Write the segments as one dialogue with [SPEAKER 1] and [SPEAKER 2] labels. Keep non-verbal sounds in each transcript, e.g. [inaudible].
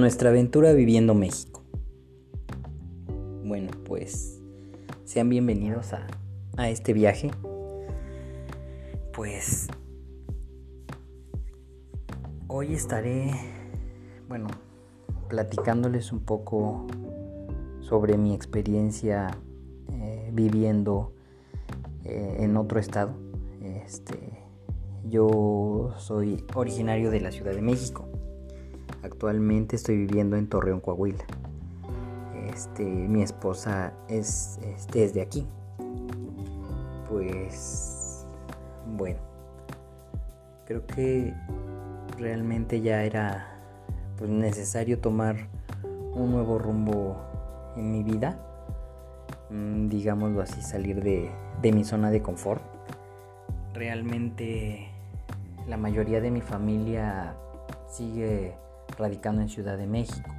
[SPEAKER 1] Nuestra aventura viviendo México. Bueno, pues sean bienvenidos a, a este viaje. Pues hoy estaré, bueno, platicándoles un poco sobre mi experiencia eh, viviendo eh, en otro estado. Este, yo soy originario de la Ciudad de México. Actualmente estoy viviendo en Torreón, Coahuila. Este, mi esposa es, este, de aquí. Pues bueno, creo que realmente ya era pues, necesario tomar un nuevo rumbo en mi vida. Mm, digámoslo así, salir de, de mi zona de confort. Realmente la mayoría de mi familia sigue radicando en Ciudad de México.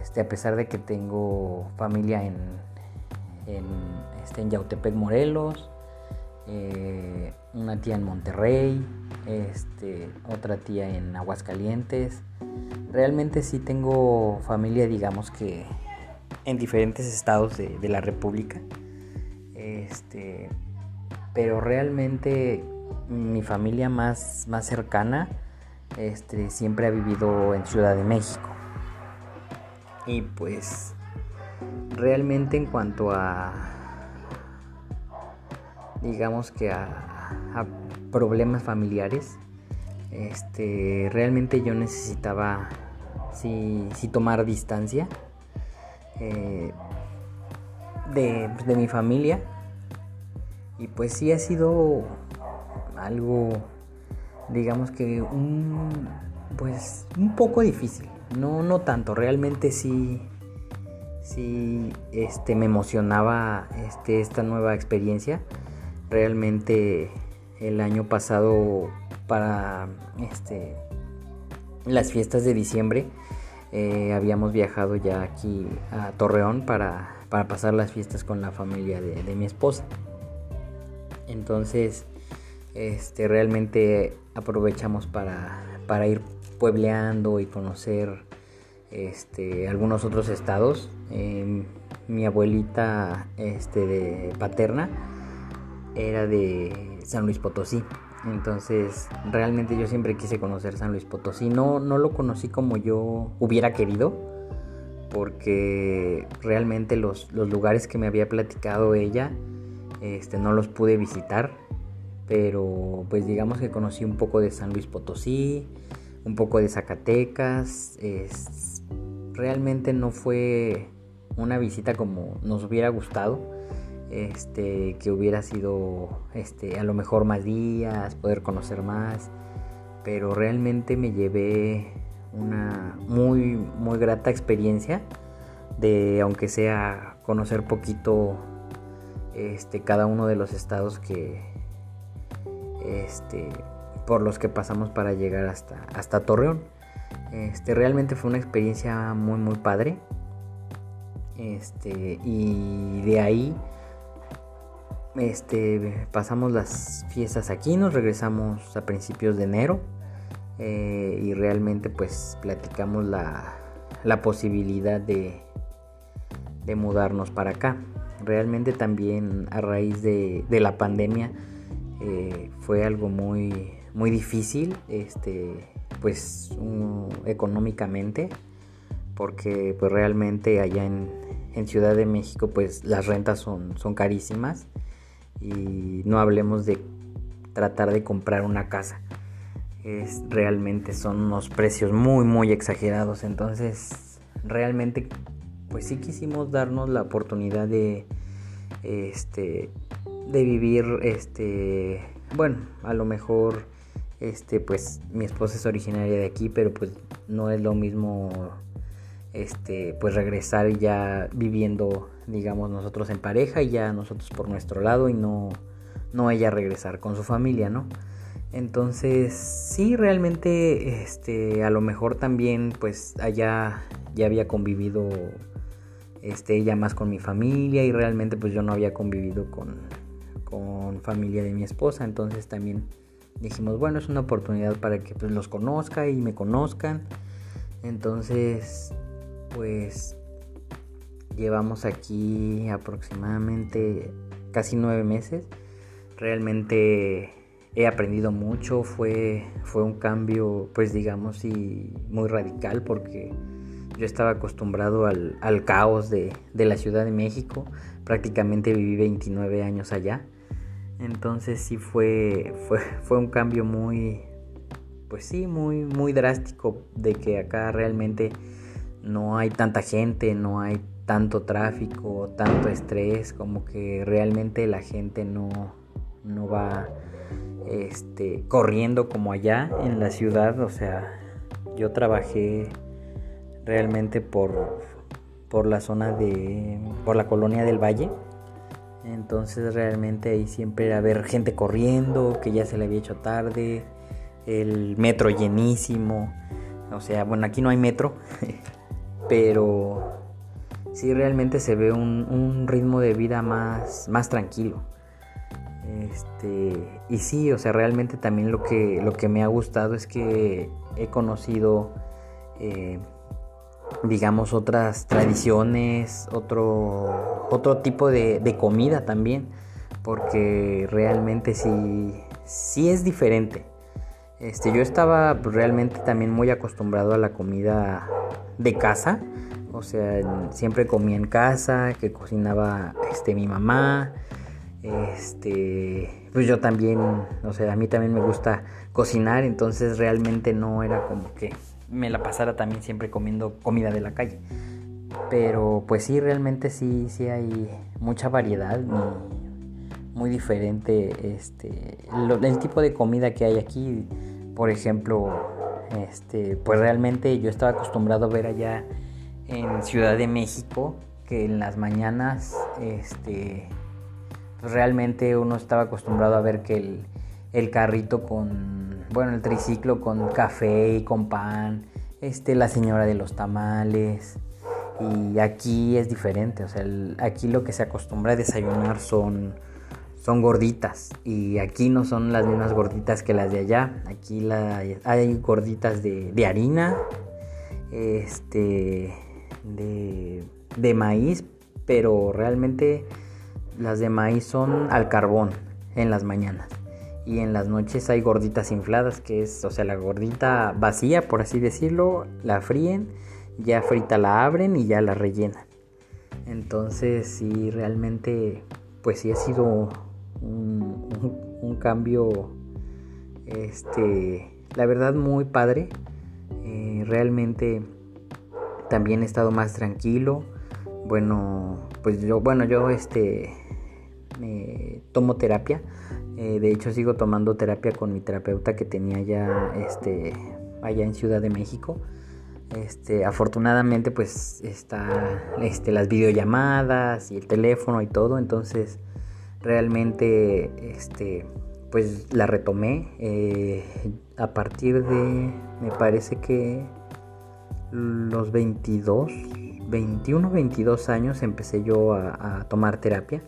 [SPEAKER 1] Este, a pesar de que tengo familia en, en, este, en Yautepec, Morelos, eh, una tía en Monterrey, este, otra tía en Aguascalientes. Realmente sí tengo familia, digamos que en diferentes estados de, de la República. Este, pero realmente mi familia más, más cercana este, siempre ha vivido en Ciudad de México. Y pues realmente en cuanto a, digamos que a, problemas familiares, este, realmente yo necesitaba sí, tomar distancia eh, de, de mi familia. Y pues sí ha sido algo digamos que un pues un poco difícil. No no tanto realmente sí sí este me emocionaba este esta nueva experiencia. Realmente el año pasado para este las fiestas de diciembre eh, habíamos viajado ya aquí a Torreón para, para pasar las fiestas con la familia de, de mi esposa. Entonces este, realmente aprovechamos para, para ir puebleando y conocer este, algunos otros estados. Em, mi abuelita este, de paterna era de San Luis Potosí. Entonces, realmente yo siempre quise conocer San Luis Potosí. No, no lo conocí como yo hubiera querido, porque realmente los, los lugares que me había platicado ella, este, no los pude visitar pero pues digamos que conocí un poco de San Luis Potosí, un poco de Zacatecas, realmente no fue una visita como nos hubiera gustado, este, que hubiera sido este, a lo mejor más días, poder conocer más, pero realmente me llevé una muy, muy grata experiencia de, aunque sea conocer poquito este, cada uno de los estados que, este, por los que pasamos para llegar hasta, hasta Torreón. Este, realmente fue una experiencia muy muy padre. Este, y de ahí este, pasamos las fiestas aquí, nos regresamos a principios de enero eh, y realmente pues platicamos la, la posibilidad de, de mudarnos para acá. Realmente también a raíz de, de la pandemia eh, fue algo muy, muy difícil, este, pues económicamente, porque pues realmente allá en, Ciudad de México pues las rentas son, son carísimas y no hablemos de tratar de comprar una casa. Es, realmente son unos precios muy muy exagerados entonces realmente pues sí quisimos darnos la oportunidad de este de vivir este bueno a lo mejor este pues mi esposa es originaria de aquí pero pues no es lo mismo este pues regresar ya viviendo digamos nosotros en pareja y ya nosotros por nuestro lado y no no ella regresar con su familia no entonces sí realmente este a lo mejor también pues allá ya había convivido este ella más con mi familia y realmente pues yo no había convivido con con familia de mi esposa, entonces también dijimos, bueno, es una oportunidad para que pues, los conozca y me conozcan. Entonces, pues llevamos aquí aproximadamente casi nueve meses. Realmente he aprendido mucho, fue, fue un cambio, pues digamos, y muy radical porque yo estaba acostumbrado al, caos de, la Ciudad de México, prácticamente viví 29 años allá, entonces sí fue, fue, [laughs] fue un cambio muy, pues sí, muy, muy drástico de que acá realmente no hay tanta gente, no hay tanto tráfico, tanto estrés, como que realmente la gente no, no va este, corriendo como allá en la ciudad. O sea, yo trabajé realmente por, por la zona de, por la colonia del Valle. Entonces realmente ahí siempre era ver gente corriendo, que ya se le había hecho tarde, el metro llenísimo. O sea, bueno, aquí no hay metro, [laughs] pero sí realmente se ve un, ritmo de vida más, más tranquilo. Este, y sí, o sea, realmente también lo que, lo que me ha gustado es que he conocido, eh, digamos, otras tradiciones, otro, otro tipo de, comida también, porque realmente sí, sí es diferente. Este, yo estaba realmente también muy acostumbrado a la comida de casa, o sea, siempre comía en casa, que cocinaba este, mi mamá, este, pues yo también, o sea, a mí también me gusta cocinar, entonces realmente no era como que me la pasara también siempre comiendo comida de la calle. Pero pues sí, realmente sí, sí hay mucha variedad, muy, diferente este, el tipo de comida que hay aquí. Por ejemplo, este, pues realmente yo estaba acostumbrado a ver allá en Ciudad de México que en las mañanas, este, realmente uno estaba acostumbrado a ver que el, carrito con, bueno, el triciclo con café y con pan, este, la señora de los tamales. Y aquí es diferente, o sea, aquí lo que se acostumbra a desayunar son, son gorditas. Y aquí no son las mismas gorditas que las de allá. Aquí la, hay gorditas de, de harina, este, de, de maíz, pero realmente las de maíz son al carbón en las mañanas. Y en las noches hay gorditas infladas, que es, o sea, la gordita vacía, por así decirlo, la fríen, ya frita la abren y ya la rellenan. Entonces, sí, realmente, pues sí ha sido un, cambio, este, la verdad, muy padre. Eh, realmente también he estado más tranquilo. Bueno, pues yo, bueno, yo, este, tomo terapia. Eh, de hecho, sigo tomando terapia con mi terapeuta que tenía ya este, allá en Ciudad de México. Este, afortunadamente, pues está este, las videollamadas y el teléfono y todo. Entonces, realmente, este, pues la retomé. Eh, a partir de, me parece que los 22, 21, 22 años empecé yo a tomar terapia.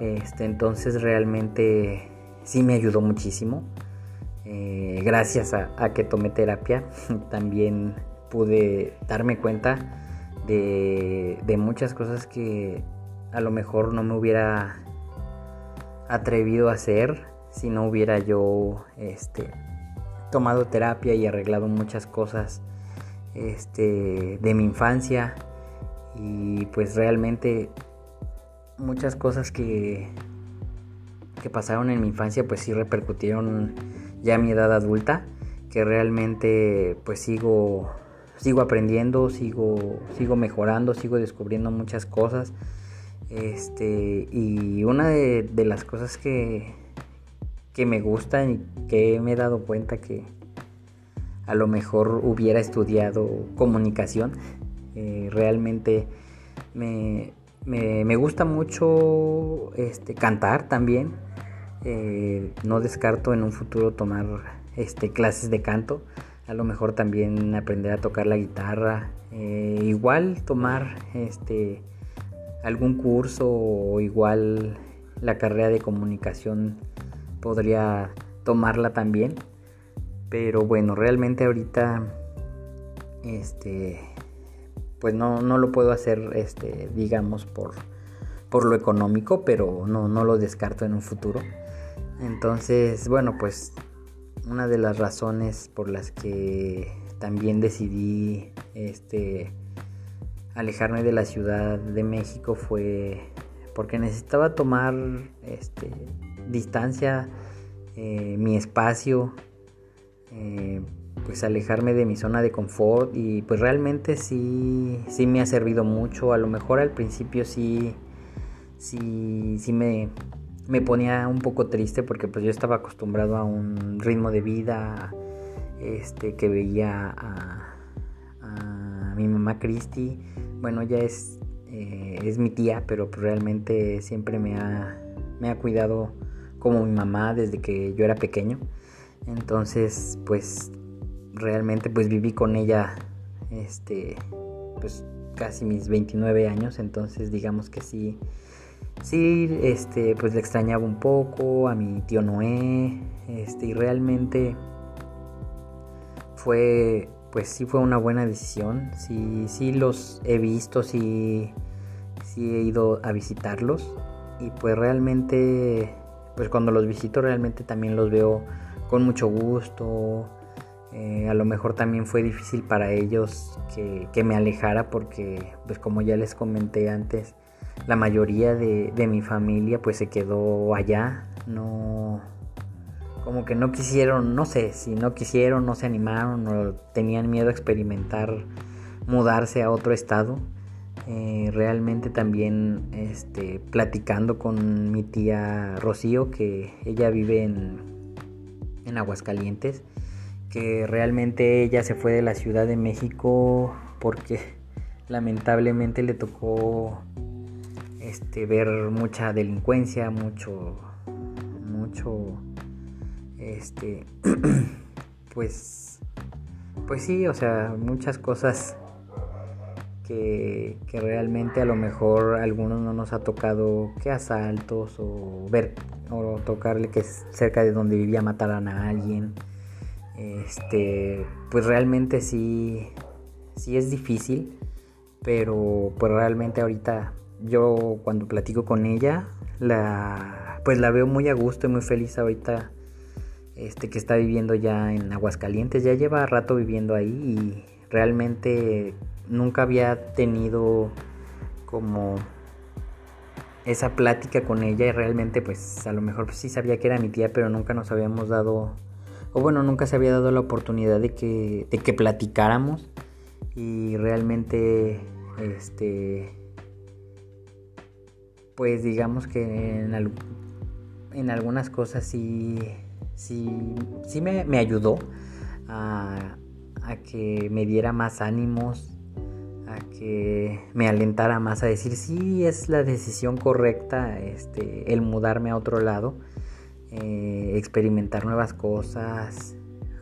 [SPEAKER 1] Este, entonces realmente sí me ayudó muchísimo. Eh, gracias a, que tomé terapia [laughs] también pude darme cuenta de, muchas cosas que a lo mejor no me hubiera atrevido a hacer si no hubiera yo este, tomado terapia y arreglado muchas cosas este, de mi infancia y pues realmente muchas cosas que, que pasaron en mi infancia pues sí repercutieron ya a mi edad adulta, que realmente pues sigo, sigo aprendiendo, sigo, sigo mejorando, sigo descubriendo muchas cosas. Este, y una de, las cosas que, que me gustan y que me he dado cuenta que a lo mejor hubiera estudiado comunicación, eh, realmente me, gusta mucho este, cantar también. Eh, no descarto en un futuro tomar este, clases de canto. A lo mejor también aprender a tocar la guitarra. Eh, igual tomar este, algún curso o igual la carrera de comunicación podría tomarla también. Pero bueno, realmente ahorita este, pues no, no lo puedo hacer, este, digamos, por, por lo económico, pero no, no lo descarto en un futuro. Entonces, bueno, pues una de las razones por las que también decidí este alejarme de la ciudad de México fue porque necesitaba tomar este, distancia, eh, mi espacio, eh, pues alejarme de mi zona de confort y pues realmente sí, sí me ha servido mucho. A lo mejor al principio sí, sí, sí me, me ponía un poco triste porque pues yo estaba acostumbrado a un ritmo de vida este que veía a, mi mamá Cristi bueno ya es eh, es mi tía pero pues realmente siempre me ha me ha cuidado como mi mamá desde que yo era pequeño entonces pues realmente pues viví con ella este pues casi mis 29 años entonces digamos que sí sí este pues le extrañaba un poco a mi tío Noé este y realmente fue pues sí fue una buena decisión sí sí los he visto sí sí he ido a visitarlos y pues realmente pues cuando los visito realmente también los veo con mucho gusto eh, a lo mejor también fue difícil para ellos que, me alejara porque, pues como ya les comenté antes, la mayoría de, mi familia pues se quedó allá. No, como que no quisieron, no sé, si no quisieron, no se animaron o tenían miedo a experimentar mudarse a otro estado. Eh, realmente también este, platicando con mi tía Rocío, que ella vive en, en Aguascalientes, que realmente ella se fue de la Ciudad de México porque lamentablemente le tocó este ver mucha delincuencia, mucho mucho este [clears throat] pues pues sí, o sea, muchas cosas que, que, realmente a lo mejor a algunos no nos ha tocado que asaltos o ver o tocarle que cerca de donde vivía mataran a alguien este, pues realmente sí, sí es difícil, pero pues realmente ahorita yo cuando platico con ella, la, pues la veo muy a gusto y muy feliz ahorita este, que está viviendo ya en Aguascalientes, ya lleva rato viviendo ahí y realmente nunca había tenido como esa plática con ella y realmente pues a lo mejor sí sabía que era mi tía, pero nunca nos habíamos dado o bueno, nunca se había dado la oportunidad de que, de que platicáramos. Y realmente, este, pues digamos que en, algunas cosas sí, sí, sí me, me ayudó a, a que me diera más ánimos, a que me alentara más a decir sí es la decisión correcta este el mudarme a otro lado eh, experimentar nuevas cosas,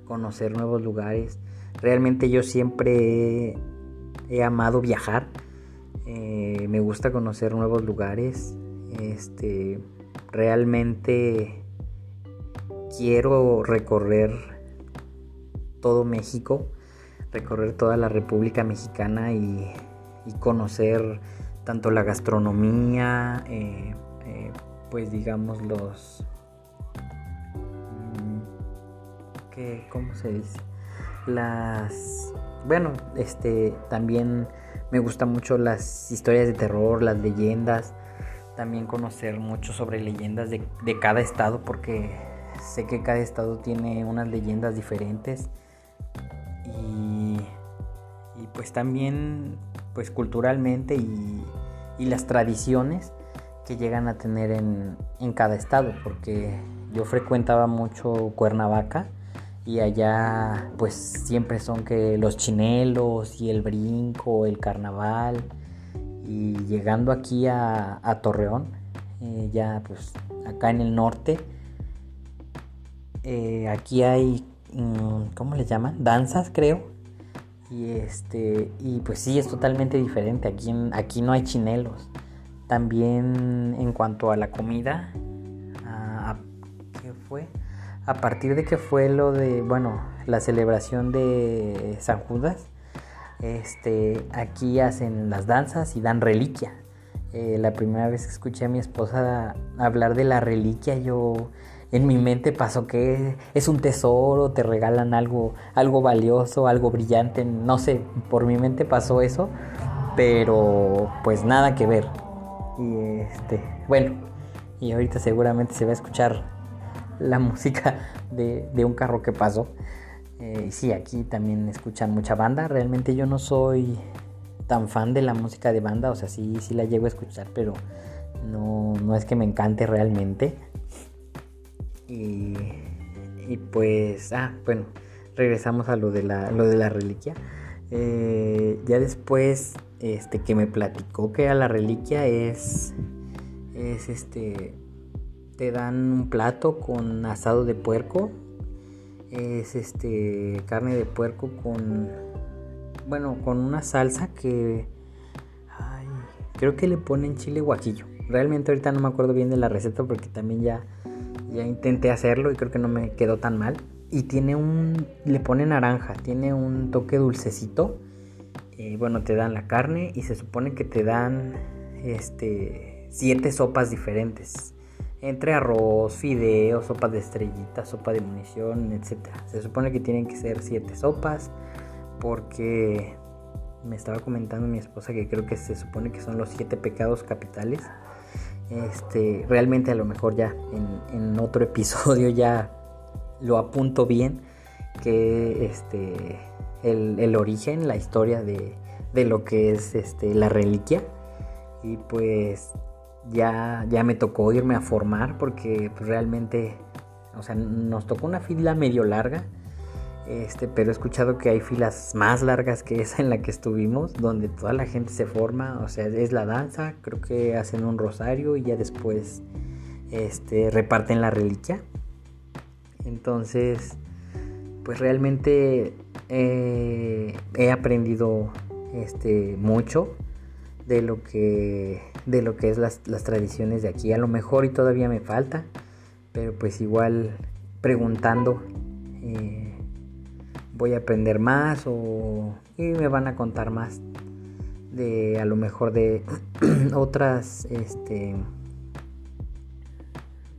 [SPEAKER 1] conocer nuevos lugares. Realmente yo siempre he, amado viajar. Eh, me gusta conocer nuevos lugares. Este, realmente quiero recorrer todo México, recorrer toda la República Mexicana y, conocer tanto la gastronomía, eh, pues digamos los ¿cómo se dice? Las, bueno, este, también me gustan mucho las historias de terror, las leyendas, también conocer mucho sobre leyendas de, cada estado, porque sé que cada estado tiene unas leyendas diferentes y, y pues también, pues culturalmente y, y las tradiciones que llegan a tener en, en, cada estado, porque yo frecuentaba mucho Cuernavaca y allá pues siempre son que los chinelos y el brinco, el carnaval y llegando aquí a, Torreón, eh, ya pues acá en el norte, eh, aquí hay, mm, ¿cómo le llaman? Danzas creo. Y este, y pues sí, es totalmente diferente. Aquí, aquí no hay chinelos. También en cuanto a la comida, ¿qué fue? A partir de que fue lo de, bueno, la celebración de San Judas, este, aquí hacen las danzas y dan reliquia. Eh, la primera vez que escuché a mi esposa hablar de la reliquia, yo en mi mente pasó que es un tesoro, te regalan algo, algo valioso, algo brillante, no sé, por mi mente pasó eso, pero pues nada que ver. Y este, bueno, y ahorita seguramente se va a escuchar la música de, de un carro que pasó. Eh, sí, aquí también escuchan mucha banda. Realmente yo no soy tan fan de la música de banda, o sea, sí, sí la llego a escuchar, pero no, no es que me encante realmente. Y, y, pues, ah, bueno, regresamos a lo de la, lo de la reliquia. Eh, ya después, este, que me platicó que a la reliquia es, es este, te dan un plato con asado de puerco, es este, carne de puerco con bueno, con una salsa que creo que le ponen chile guajillo. Realmente ahorita no me acuerdo bien de la receta porque también ya, ya intenté hacerlo y creo que no me quedó tan mal. Y tiene un, le pone naranja, tiene un toque dulcecito. Y bueno, te dan la carne y se supone que te dan este siete sopas diferentes. Entre arroz, fideos, sopa de estrellitas, sopa de munición, etc. Se supone que tienen que ser siete sopas porque me estaba comentando mi esposa que creo que se supone que son los siete pecados capitales. Este, realmente a lo mejor ya en, otro [laughs] episodio ya lo apunto bien que este el, origen, la historia de, de, lo que es este, la reliquia. Y pues ya, ya me tocó irme a formar porque pues, realmente, o sea, nos tocó una fila medio larga este, pero he escuchado que hay filas más largas que esa en la que estuvimos, donde toda la gente se forma, o sea, es la danza, creo que hacen un rosario y ya después este, reparten la reliquia. Entonces, pues realmente eh, he aprendido este, mucho de lo que, de lo que es las, las tradiciones de aquí. A lo mejor y todavía me falta, pero pues igual preguntando. Eh, voy a aprender más o y me van a contar más de a lo mejor de [clears throat] otras este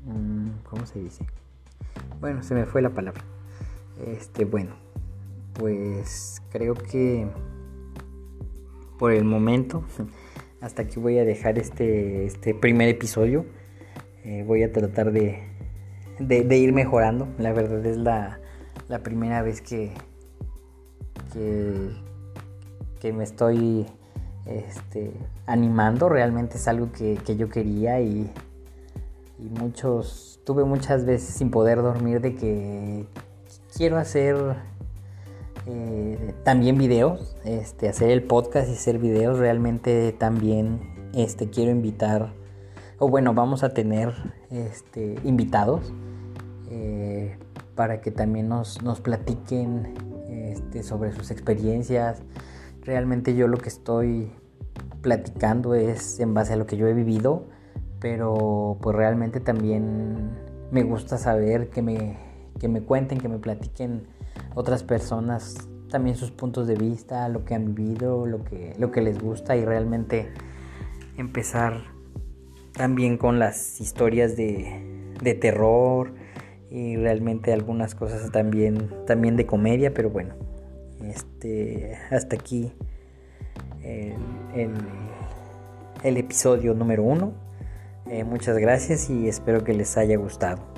[SPEAKER 1] mm, ¿cómo se dice? Bueno, se me fue la palabra. Este, bueno, pues creo que por el momento [laughs] hasta aquí voy a dejar este, este primer episodio. Eh, voy a tratar de, de ir mejorando. La verdad es la, la primera vez que, que, me estoy este, animando. Realmente es algo que, yo quería y, y, muchos, tuve muchas veces sin poder dormir de que quiero hacer eh, también videos, este, hacer el podcast y hacer videos. Realmente también este, quiero invitar, o bueno, vamos a tener este, invitados. Eh, para que también nos, platiquen este, sobre sus experiencias. Realmente yo lo que estoy platicando es en base a lo que yo he vivido, pero pues realmente también me gusta saber que me, que me cuenten, que me platiquen otras personas también sus puntos de vista, lo que han vivido, lo que, lo que les gusta y realmente empezar también con las historias de, de terror, y realmente algunas cosas también, también de comedia, pero bueno, este, hasta aquí el, el, episodio número uno. Eh, muchas gracias y espero que les haya gustado.